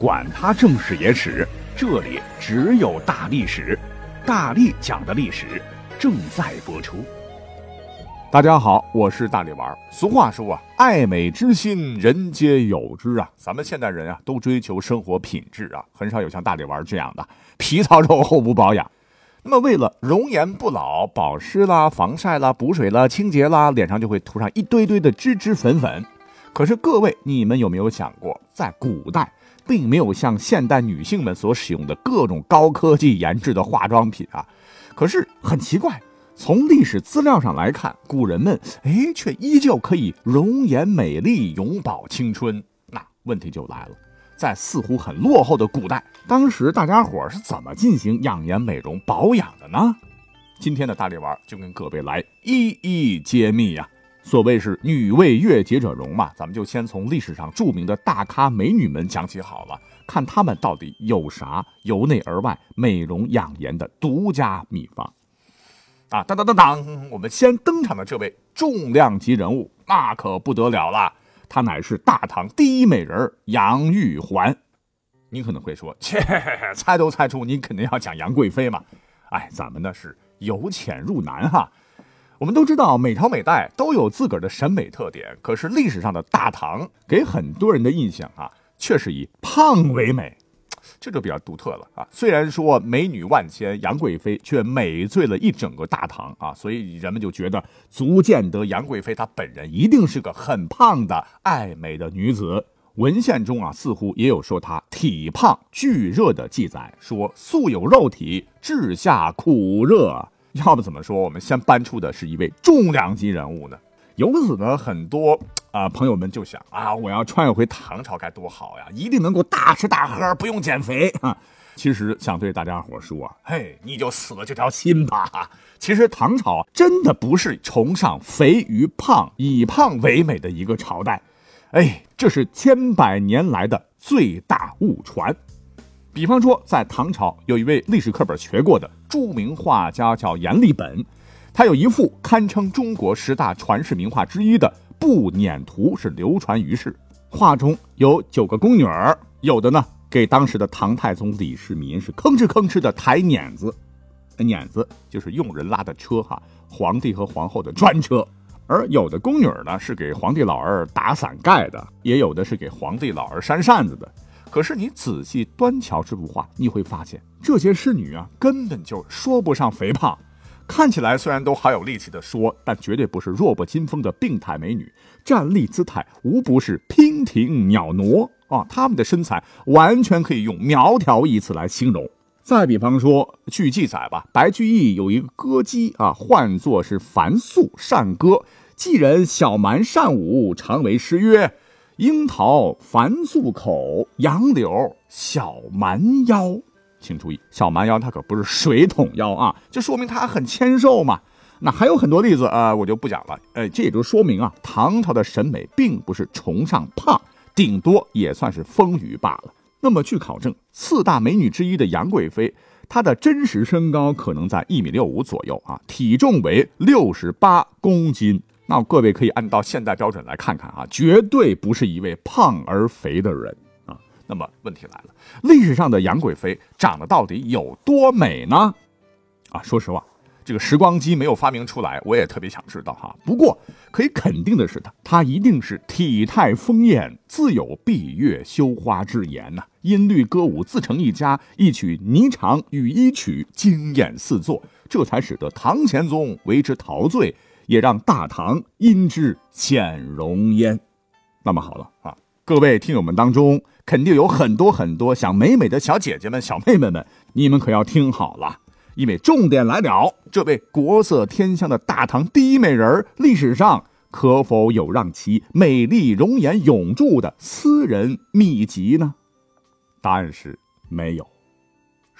管他正史野史，这里只有大历史，大力讲的历史正在播出。大家好，我是大力丸。俗话说啊，爱美之心，人皆有之啊。咱们现代人啊，都追求生活品质啊，很少有像大力丸这样的皮糙肉厚不保养。那么为了容颜不老，保湿啦、防晒啦、补水啦、清洁啦，脸上就会涂上一堆堆的脂脂粉粉。可是各位，你们有没有想过，在古代？并没有像现代女性们所使用的各种高科技研制的化妆品啊，可是很奇怪，从历史资料上来看，古人们哎却依旧可以容颜美丽、永葆青春。那问题就来了，在似乎很落后的古代，当时大家伙是怎么进行养颜美容保养的呢？今天的大力丸就跟各位来一一揭秘呀。所谓是女为悦己者容嘛，咱们就先从历史上著名的大咖美女们讲起好了，看她们到底有啥由内而外美容养颜的独家秘方。啊，当当当当，我们先登场的这位重量级人物，那可不得了了，她乃是大唐第一美人杨玉环。你可能会说，切，猜都猜出你肯定要讲杨贵妃嘛。哎，咱们呢是由浅入难哈。我们都知道，每朝每代都有自个儿的审美特点。可是历史上的大唐给很多人的印象啊，却是以胖为美，这就比较独特了啊。虽然说美女万千，杨贵妃却美醉了一整个大唐啊，所以人们就觉得足见得杨贵妃她本人一定是个很胖的爱美的女子。文献中啊，似乎也有说她体胖巨热的记载，说素有肉体，治下苦热。要不怎么说，我们先搬出的是一位重量级人物呢？由此呢，很多啊朋友们就想啊，我要穿越回唐朝该多好呀，一定能够大吃大喝，不用减肥啊。其实想对大家伙说啊，嘿，你就死了这条心吧。其实唐朝真的不是崇尚肥与胖、以胖为美的一个朝代，哎，这是千百年来的最大误传。比方说，在唐朝有一位历史课本学过的著名画家叫阎立本，他有一幅堪称中国十大传世名画之一的《步辇图》是流传于世。画中有九个宫女儿，有的呢给当时的唐太宗李世民是吭哧吭哧的抬辇子，辇子就是用人拉的车哈，皇帝和皇后的专车。而有的宫女呢是给皇帝老儿打伞盖的，也有的是给皇帝老儿扇扇子的。可是你仔细端瞧这幅画，你会发现这些侍女啊，根本就说不上肥胖，看起来虽然都好有力气的说，但绝对不是弱不禁风的病态美女，站立姿态无不是娉婷袅娜啊！她们的身材完全可以用苗条一词来形容。再比方说，据记载吧，白居易有一个歌姬啊，唤作是樊素善歌，妓人小蛮善舞，常为诗曰。樱桃繁素口，杨柳小蛮腰。请注意，小蛮腰它可不是水桶腰啊，这说明它很纤瘦嘛。那还有很多例子啊，我就不讲了。哎，这也就说明啊，唐朝的审美并不是崇尚胖，顶多也算是丰腴罢了。那么据考证，四大美女之一的杨贵妃，她的真实身高可能在一米六五左右啊，体重为六十八公斤。那各位可以按照现代标准来看看啊，绝对不是一位胖而肥的人啊。那么问题来了，历史上的杨贵妃长得到底有多美呢？啊，说实话，这个时光机没有发明出来，我也特别想知道哈。不过可以肯定的是，她她一定是体态丰艳，自有闭月羞花之言呐。音律歌舞自成一家，一曲霓裳羽衣曲惊艳四座，这才使得唐玄宗为之陶醉。也让大唐因之显容焉。那么好了啊，各位听友们当中，肯定有很多很多想美美的小姐姐们、小妹妹们，你们可要听好了，因为重点来了。这位国色天香的大唐第一美人，历史上可否有让其美丽容颜永驻的私人秘籍呢？答案是没有。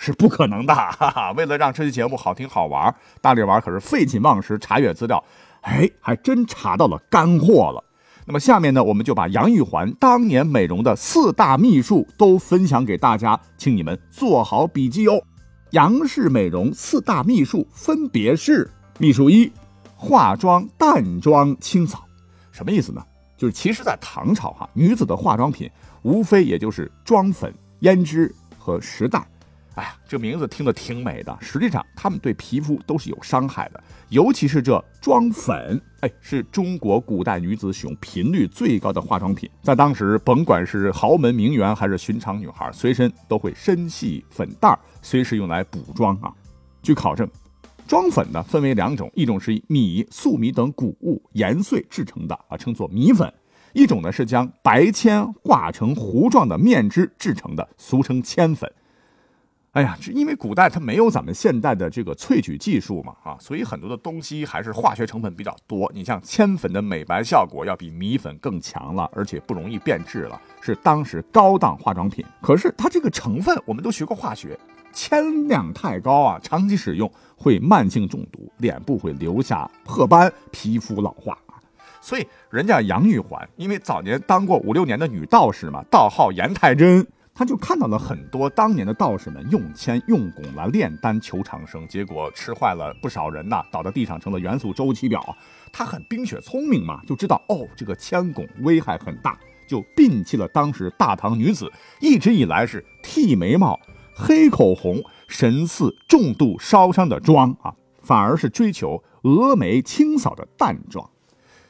是不可能的，哈哈！为了让这期节目好听好玩，大力丸可是废寝忘食查阅资料，哎，还真查到了干货了。那么下面呢，我们就把杨玉环当年美容的四大秘术都分享给大家，请你们做好笔记哦。杨氏美容四大秘术分别是：秘术一，化妆淡妆清扫。什么意思呢？就是其实，在唐朝哈，女子的化妆品无非也就是妆粉。胭脂和时代。哎呀，这名字听着挺美的，实际上它们对皮肤都是有伤害的，尤其是这妆粉，哎，是中国古代女子使用频率最高的化妆品。在当时，甭管是豪门名媛还是寻常女孩，随身都会身系粉袋，随时用来补妆啊。据考证，妆粉呢分为两种，一种是以米、粟米等谷物研碎制成的啊，称作米粉；一种呢是将白铅化成糊状的面汁制成的，俗称铅粉。哎呀，这因为古代它没有咱们现代的这个萃取技术嘛，啊，所以很多的东西还是化学成分比较多。你像铅粉的美白效果要比米粉更强了，而且不容易变质了，是当时高档化妆品。可是它这个成分，我们都学过化学，铅量太高啊，长期使用会慢性中毒，脸部会留下褐斑，皮肤老化。所以人家杨玉环，因为早年当过五六年的女道士嘛，道号严太真。他就看到了很多当年的道士们用铅用汞来炼丹求长生，结果吃坏了不少人呐，倒在地上成了元素周期表。他很冰雪聪明嘛，就知道哦，这个铅汞危害很大，就摒弃了当时大唐女子一直以来是剃眉毛、黑口红、神似重度烧伤的妆啊，反而是追求峨眉清扫的淡妆。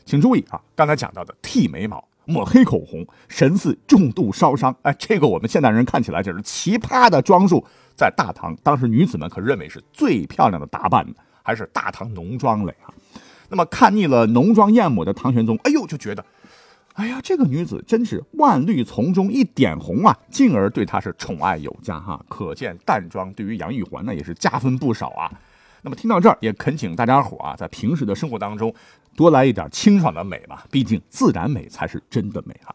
请注意啊，刚才讲到的剃眉毛。抹黑口红，神似重度烧伤。哎，这个我们现代人看起来就是奇葩的装束，在大唐当时女子们可认为是最漂亮的打扮还是大唐浓妆嘞啊。那么看腻了浓妆艳抹的唐玄宗，哎呦就觉得，哎呀这个女子真是万绿丛中一点红啊，进而对她是宠爱有加哈。可见淡妆对于杨玉环呢也是加分不少啊。那么听到这儿，也恳请大家伙啊，在平时的生活当中，多来一点清爽的美吧。毕竟自然美才是真的美啊。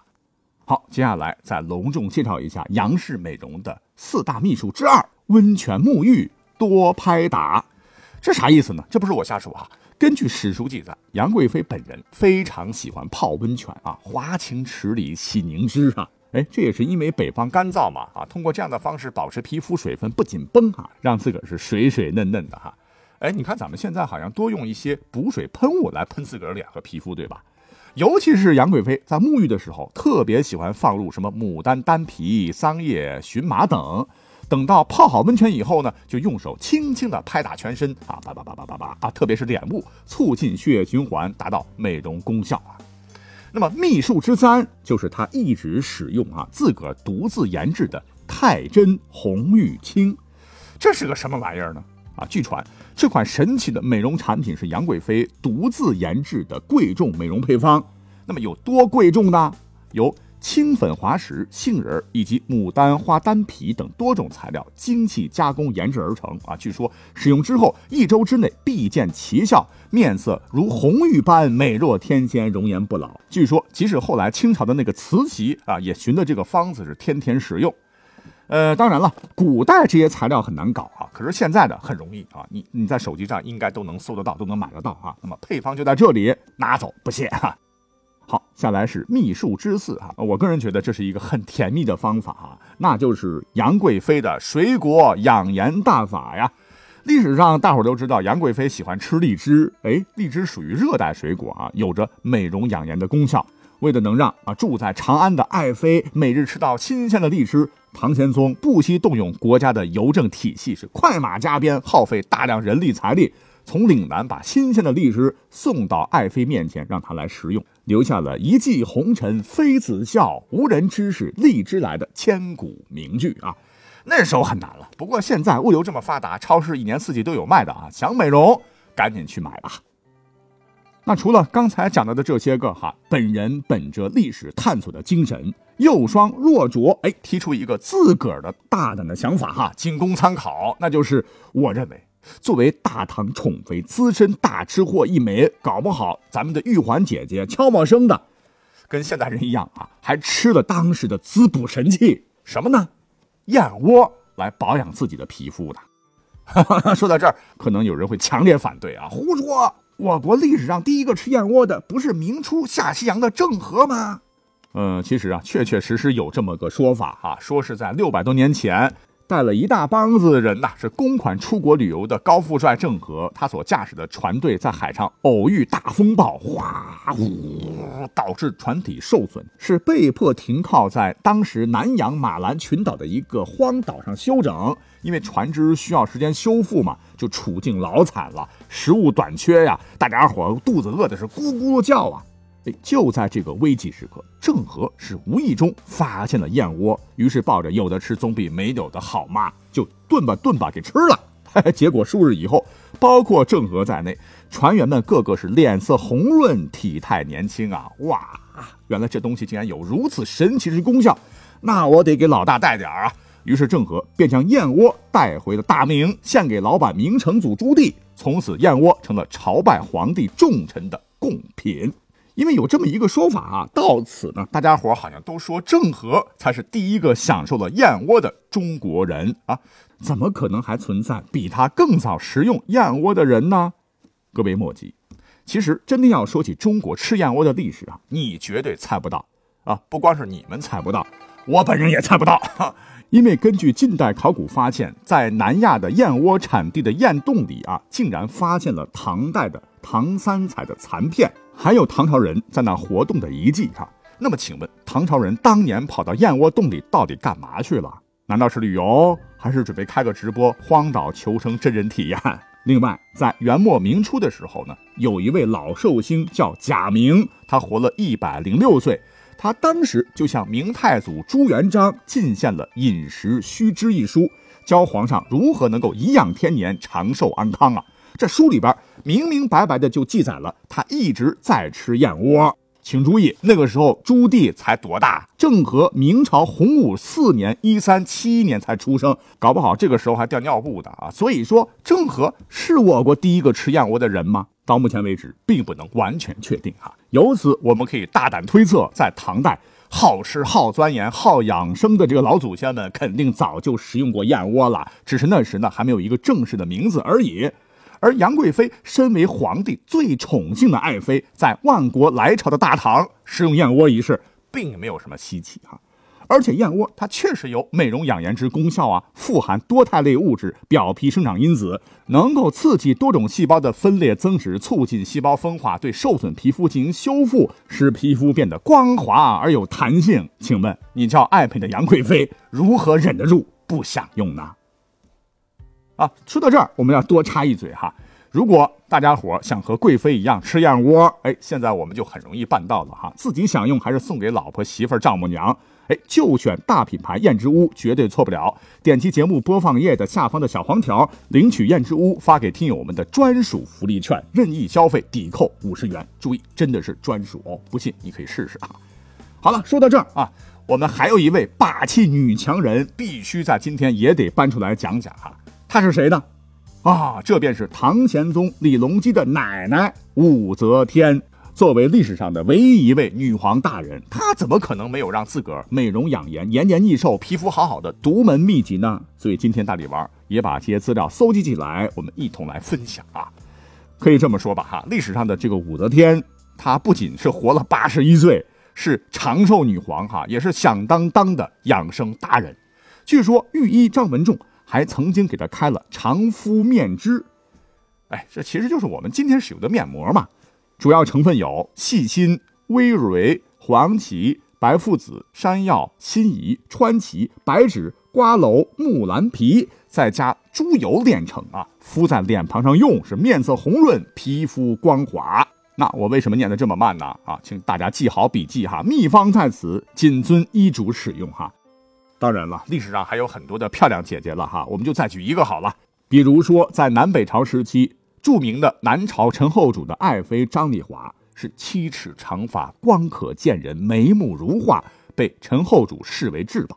好，接下来再隆重介绍一下杨氏美容的四大秘术之二：温泉沐浴多拍打。这啥意思呢？这不是我瞎说啊。根据史书记载，杨贵妃本人非常喜欢泡温泉啊，华清池里洗凝脂啊。哎，这也是因为北方干燥嘛啊，通过这样的方式保持皮肤水分不紧绷啊，让自个儿是水水嫩嫩的哈。哎，你看咱们现在好像多用一些补水喷雾来喷自个儿脸和皮肤，对吧？尤其是杨贵妃在沐浴的时候，特别喜欢放入什么牡丹丹皮、桑叶、荨麻等。等到泡好温泉以后呢，就用手轻轻的拍打全身啊，叭叭叭叭叭叭啊，特别是脸部，促进血液循环，达到美容功效啊。那么秘术之三就是他一直使用啊，自个儿独自研制的太真红玉清，这是个什么玩意儿呢？啊，据传这款神奇的美容产品是杨贵妃独自研制的贵重美容配方。那么有多贵重呢？由青粉滑石、杏仁以及牡丹花丹皮等多种材料精细加工研制而成。啊，据说使用之后一周之内必见奇效，面色如红玉般美若天仙，容颜不老。据说即使后来清朝的那个慈禧啊，也寻的这个方子是天天使用。呃，当然了，古代这些材料很难搞啊，可是现在的很容易啊，你你在手机上应该都能搜得到，都能买得到啊。那么配方就在这里，拿走不谢哈。好，下来是秘术之四哈，我个人觉得这是一个很甜蜜的方法啊，那就是杨贵妃的水果养颜大法呀。历史上大伙都知道杨贵妃喜欢吃荔枝，哎，荔枝属于热带水果啊，有着美容养颜的功效。为了能让啊住在长安的爱妃每日吃到新鲜的荔枝。唐玄宗不惜动用国家的邮政体系，是快马加鞭，耗费大量人力财力，从岭南把新鲜的荔枝送到爱妃面前，让她来食用，留下了一骑红尘妃子笑，无人知是荔枝来的千古名句啊！那时候很难了，不过现在物流这么发达，超市一年四季都有卖的啊！想美容，赶紧去买吧。那除了刚才讲到的这些个哈，本人本着历史探索的精神，又双若拙，哎，提出一个自个儿的大胆的想法哈，仅供参考。那就是我认为，作为大唐宠妃、资深大吃货一枚，搞不好咱们的玉环姐姐悄默声的，跟现代人一样啊，还吃了当时的滋补神器什么呢？燕窝来保养自己的皮肤的。说到这儿，可能有人会强烈反对啊，胡说。我国历史上第一个吃燕窝的，不是明初下西洋的郑和吗？嗯，其实啊，确确实实有这么个说法哈，说是在六百多年前，带了一大帮子人呐，是公款出国旅游的高富帅郑和，他所驾驶的船队在海上偶遇大风暴，哗呼，导致船体受损，是被迫停靠在当时南洋马兰群岛的一个荒岛上休整。因为船只需要时间修复嘛，就处境老惨了，食物短缺呀，大家伙肚子饿的是咕咕叫啊。就在这个危急时刻，郑和是无意中发现了燕窝，于是抱着有的吃总比没有的好嘛，就炖吧炖吧给吃了。结果数日以后，包括郑和在内，船员们个个是脸色红润，体态年轻啊！哇，原来这东西竟然有如此神奇之功效，那我得给老大带点啊！于是郑和便将燕窝带回了大明，献给老板明成祖朱棣。从此，燕窝成了朝拜皇帝重臣的贡品。因为有这么一个说法啊，到此呢，大家伙好像都说郑和才是第一个享受了燕窝的中国人啊，怎么可能还存在比他更早食用燕窝的人呢？各位莫急，其实真的要说起中国吃燕窝的历史啊，你绝对猜不到啊！不光是你们猜不到，我本人也猜不到，因为根据近代考古发现，在南亚的燕窝产地的燕洞里啊，竟然发现了唐代的唐三彩的残片。还有唐朝人在那活动的遗迹哈，那么请问唐朝人当年跑到燕窝洞里到底干嘛去了？难道是旅游，还是准备开个直播荒岛求生真人体验？另外，在元末明初的时候呢，有一位老寿星叫贾明，他活了一百零六岁，他当时就向明太祖朱元璋进献了《饮食须知》一书，教皇上如何能够颐养天年、长寿安康啊。这书里边明明白白的就记载了，他一直在吃燕窝。请注意，那个时候朱棣才多大？郑和明朝洪武四年（一三七一年）才出生，搞不好这个时候还掉尿布的啊！所以说，郑和是我国第一个吃燕窝的人吗？到目前为止，并不能完全确定哈。由此，我们可以大胆推测，在唐代，好吃、好钻研、好养生的这个老祖先们，肯定早就食用过燕窝了，只是那时呢，还没有一个正式的名字而已。而杨贵妃身为皇帝最宠幸的爱妃，在万国来朝的大唐食用燕窝一事，并没有什么稀奇哈。而且燕窝它确实有美容养颜之功效啊，富含多肽类物质、表皮生长因子，能够刺激多种细胞的分裂增殖，促进细胞分化，对受损皮肤进行修复，使皮肤变得光滑而有弹性。请问你叫爱妃的杨贵妃如何忍得住不享用呢？啊，说到这儿，我们要多插一嘴哈。如果大家伙想和贵妃一样吃燕窝，哎，现在我们就很容易办到了哈。自己享用还是送给老婆、媳妇、丈母娘，哎，就选大品牌燕之屋，绝对错不了。点击节目播放页的下方的小黄条，领取燕之屋发给听友们的专属福利券，任意消费抵扣五十元。注意，真的是专属哦，不信你可以试试啊。好了，说到这儿啊，我们还有一位霸气女强人，必须在今天也得搬出来讲讲哈。她是谁呢？啊，这便是唐玄宗李隆基的奶奶武则天。作为历史上的唯一一位女皇大人，她怎么可能没有让自个儿美容养颜、延年益寿、皮肤好好的独门秘籍呢？所以今天大力丸也把这些资料搜集起来，我们一同来分享啊。可以这么说吧，哈，历史上的这个武则天，她不仅是活了八十一岁，是长寿女皇，哈，也是响当当的养生达人。据说御医张文仲。还曾经给他开了常敷面脂，哎，这其实就是我们今天使用的面膜嘛。主要成分有细辛、微蕊、黄芪、白附子、山药、辛夷、川芪、白芷、瓜蒌、木兰皮，再加猪油炼成啊。敷在脸庞上用，是面色红润，皮肤光滑。那我为什么念得这么慢呢？啊，请大家记好笔记哈，秘方在此，谨遵医嘱使用哈。当然了，历史上还有很多的漂亮姐姐了哈，我们就再举一个好了。比如说，在南北朝时期，著名的南朝陈后主的爱妃张丽华是七尺长发，光可见人，眉目如画，被陈后主视为至宝。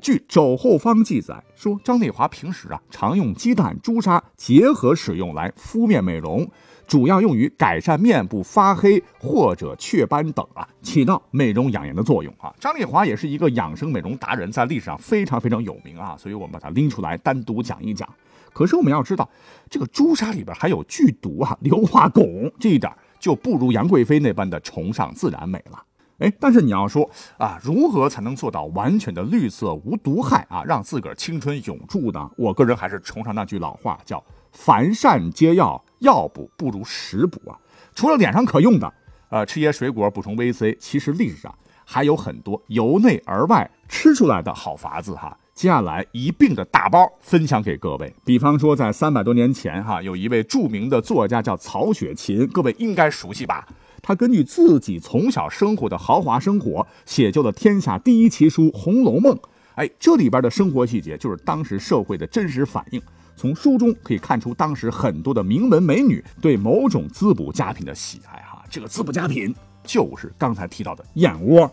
据《肘后方》记载说，张丽华平时啊常用鸡蛋、朱砂结合使用来敷面美容。主要用于改善面部发黑或者雀斑等啊，起到美容养颜的作用啊。张丽华也是一个养生美容达人，在历史上非常非常有名啊，所以我们把它拎出来单独讲一讲。可是我们要知道，这个朱砂里边还有剧毒啊，硫化汞，这一点就不如杨贵妃那般的崇尚自然美了。哎，但是你要说啊，如何才能做到完全的绿色无毒害啊，让自个儿青春永驻呢？我个人还是崇尚那句老话，叫“凡善皆药，药补不如食补”啊。除了脸上可用的，呃，吃些水果补充维 C，其实历史上还有很多由内而外吃出来的好法子哈。接下来一并的打包分享给各位。比方说，在三百多年前哈，有一位著名的作家叫曹雪芹，各位应该熟悉吧？他根据自己从小生活的豪华生活，写就了天下第一奇书《红楼梦》。哎，这里边的生活细节就是当时社会的真实反映。从书中可以看出，当时很多的名门美女对某种滋补佳品的喜爱。哈，这个滋补佳品就是刚才提到的燕窝。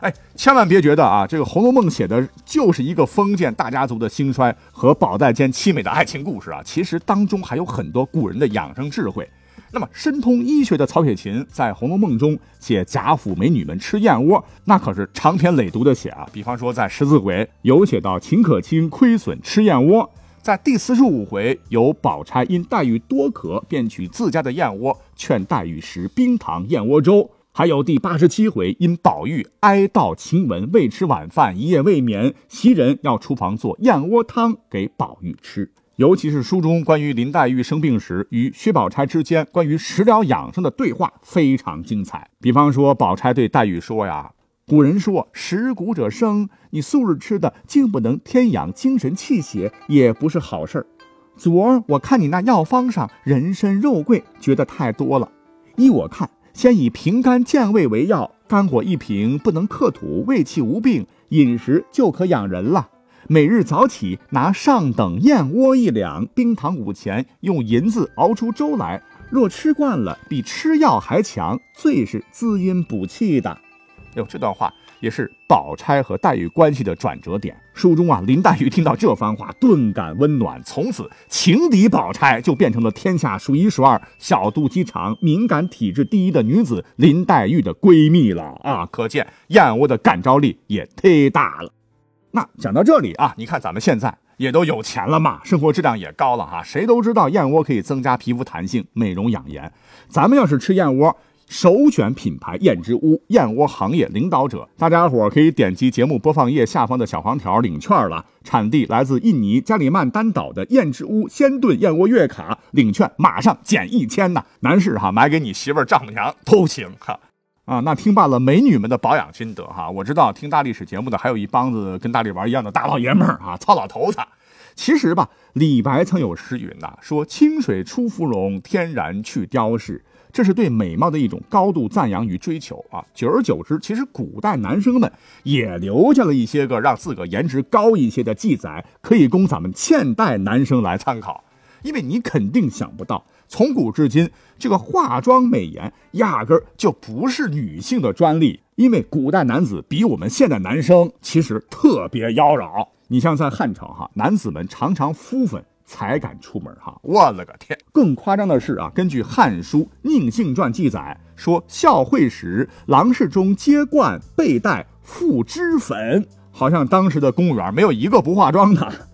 哎，千万别觉得啊，这个《红楼梦》写的就是一个封建大家族的兴衰和宝黛间凄美的爱情故事啊。其实当中还有很多古人的养生智慧。那么，深通医学的曹雪芹在《红楼梦》中写贾府美女们吃燕窝，那可是长篇累牍的写啊。比方说，在十四回有写到秦可卿亏损吃燕窝，在第四十五回有宝钗因黛玉多渴，便取自家的燕窝劝黛玉食冰糖燕窝粥，还有第八十七回因宝玉哀悼晴雯未吃晚饭，一夜未眠，袭人要厨房做燕窝汤给宝玉吃。尤其是书中关于林黛玉生病时与薛宝钗之间关于食疗养生的对话非常精彩。比方说，宝钗对黛玉说：“呀，古人说食谷者生，你素日吃的竟不能添养精神气血，也不是好事儿。昨儿我看你那药方上人参肉桂，觉得太多了。依我看，先以平肝健胃为药，肝火一平，不能克土，胃气无病，饮食就可养人了。”每日早起拿上等燕窝一两，冰糖五钱，用银子熬出粥来。若吃惯了，比吃药还强，最是滋阴补气的。哟，这段话也是宝钗和黛玉关系的转折点。书中啊，林黛玉听到这番话，顿感温暖，从此情敌宝钗就变成了天下数一数二小肚鸡肠、敏感体质第一的女子林黛玉的闺蜜了啊！可见燕窝的感召力也忒大了。那讲到这里啊，你看咱们现在也都有钱了嘛，生活质量也高了哈。谁都知道燕窝可以增加皮肤弹性、美容养颜。咱们要是吃燕窝，首选品牌燕之屋，燕窝行业领导者。大家伙可以点击节目播放页下方的小黄条领券了。产地来自印尼加里曼丹岛的燕之屋鲜炖燕窝月卡，领券马上减一千呢。男士哈，买给你媳妇、丈母娘都行哈。啊，那听罢了美女们的保养心得哈，我知道听大历史节目的还有一帮子跟大力丸一样的大老爷们儿啊，糙老头子。其实吧，李白曾有诗云呐，说清水出芙蓉，天然去雕饰，这是对美貌的一种高度赞扬与追求啊。久而久之，其实古代男生们也留下了一些个让自个颜值高一些的记载，可以供咱们现代男生来参考。因为你肯定想不到，从古至今，这个化妆美颜压根儿就不是女性的专利。因为古代男子比我们现代男生其实特别妖娆。你像在汉朝哈，男子们常常敷粉才敢出门哈。我了个天！更夸张的是啊，根据《汉书·宁性传》记载说，孝惠时，郎世中皆冠背带覆脂粉，好像当时的公务员没有一个不化妆的。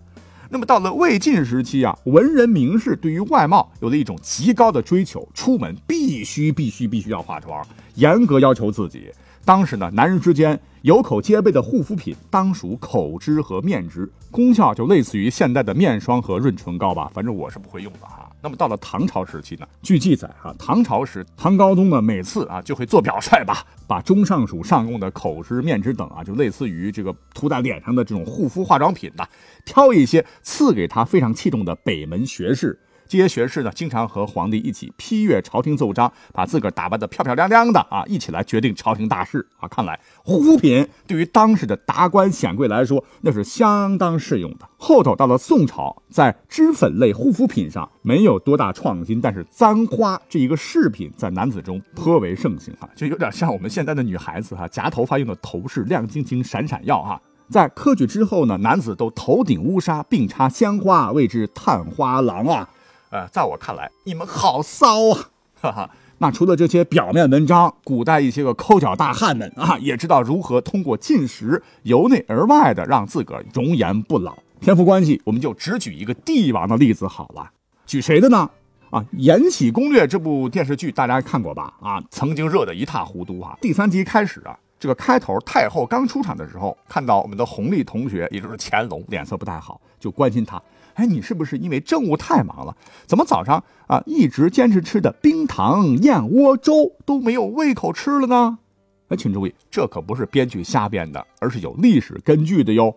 那么到了魏晋时期啊，文人名士对于外貌有了一种极高的追求，出门必须必须必须要化妆，严格要求自己。当时呢，男人之间有口皆碑的护肤品当属口脂和面脂，功效就类似于现代的面霜和润唇膏吧，反正我是不会用的哈。那么到了唐朝时期呢，据记载啊，唐朝时唐高宗呢每次啊就会做表率吧，把中上属上贡的口脂、面脂等啊，就类似于这个涂在脸上的这种护肤化妆品的，挑一些赐给他非常器重的北门学士。这些学士呢，经常和皇帝一起批阅朝廷奏章，把自个儿打扮得漂漂亮亮的啊，一起来决定朝廷大事啊。看来护肤品对于当时的达官显贵来说，那是相当适用的。后头到了宋朝，在脂粉类护肤品上没有多大创新，但是簪花这一个饰品在男子中颇为盛行啊，就有点像我们现在的女孩子哈，夹头发用的头饰亮晶晶、闪闪耀哈。在科举之后呢，男子都头顶乌纱，并插鲜花，谓之探花郎啊。呃，在我看来，你们好骚啊！哈哈。那除了这些表面文章，古代一些个抠脚大汉们啊，也知道如何通过进食由内而外的让自个儿容颜不老。天赋关系，我们就只举一个帝王的例子好了。举谁的呢？啊，《延禧攻略》这部电视剧大家看过吧？啊，曾经热得一塌糊涂啊。第三集开始啊，这个开头太后刚出场的时候，看到我们的弘历同学，也就是乾隆，脸色不太好，就关心他。哎，你是不是因为政务太忙了？怎么早上啊一直坚持吃的冰糖燕窝粥都没有胃口吃了呢？哎，请注意，这可不是编剧瞎编的，而是有历史根据的哟。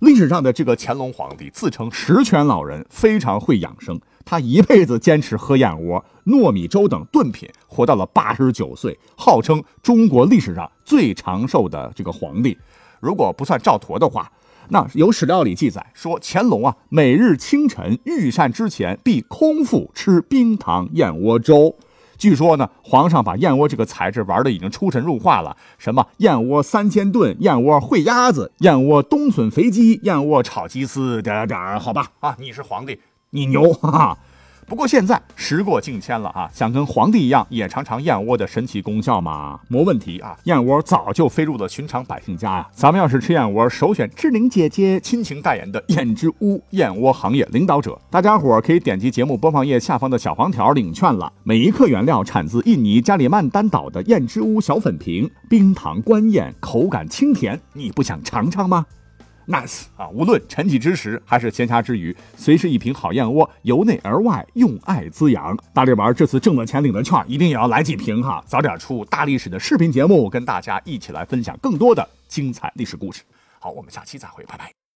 历史上的这个乾隆皇帝自称十全老人，非常会养生。他一辈子坚持喝燕窝、糯米粥等炖品，活到了八十九岁，号称中国历史上最长寿的这个皇帝。如果不算赵佗的话，那有史料里记载说，乾隆啊，每日清晨御膳之前必空腹吃冰糖燕窝粥。据说呢，皇上把燕窝这个材质玩的已经出神入化了，什么燕窝三千炖、燕窝烩鸭子、燕窝冬笋肥鸡、燕窝炒鸡丝，点点好吧？啊，你是皇帝，你牛哈哈。不过现在时过境迁了啊，想跟皇帝一样也尝尝燕窝的神奇功效吗？没问题啊，燕窝早就飞入了寻常百姓家呀。咱们要是吃燕窝，首选志玲姐姐亲情代言的燕之屋燕窝行业领导者。大家伙可以点击节目播放页下方的小黄条领券了。每一克原料产自印尼加里曼丹岛的燕之屋小粉瓶，冰糖官燕，口感清甜，你不想尝尝吗？nice 啊！无论晨起之时还是闲暇之余，随时一瓶好燕窝，由内而外用爱滋养。大力丸这次挣了钱领了券，一定也要来几瓶哈！早点出大历史的视频节目，跟大家一起来分享更多的精彩历史故事。好，我们下期再会，拜拜。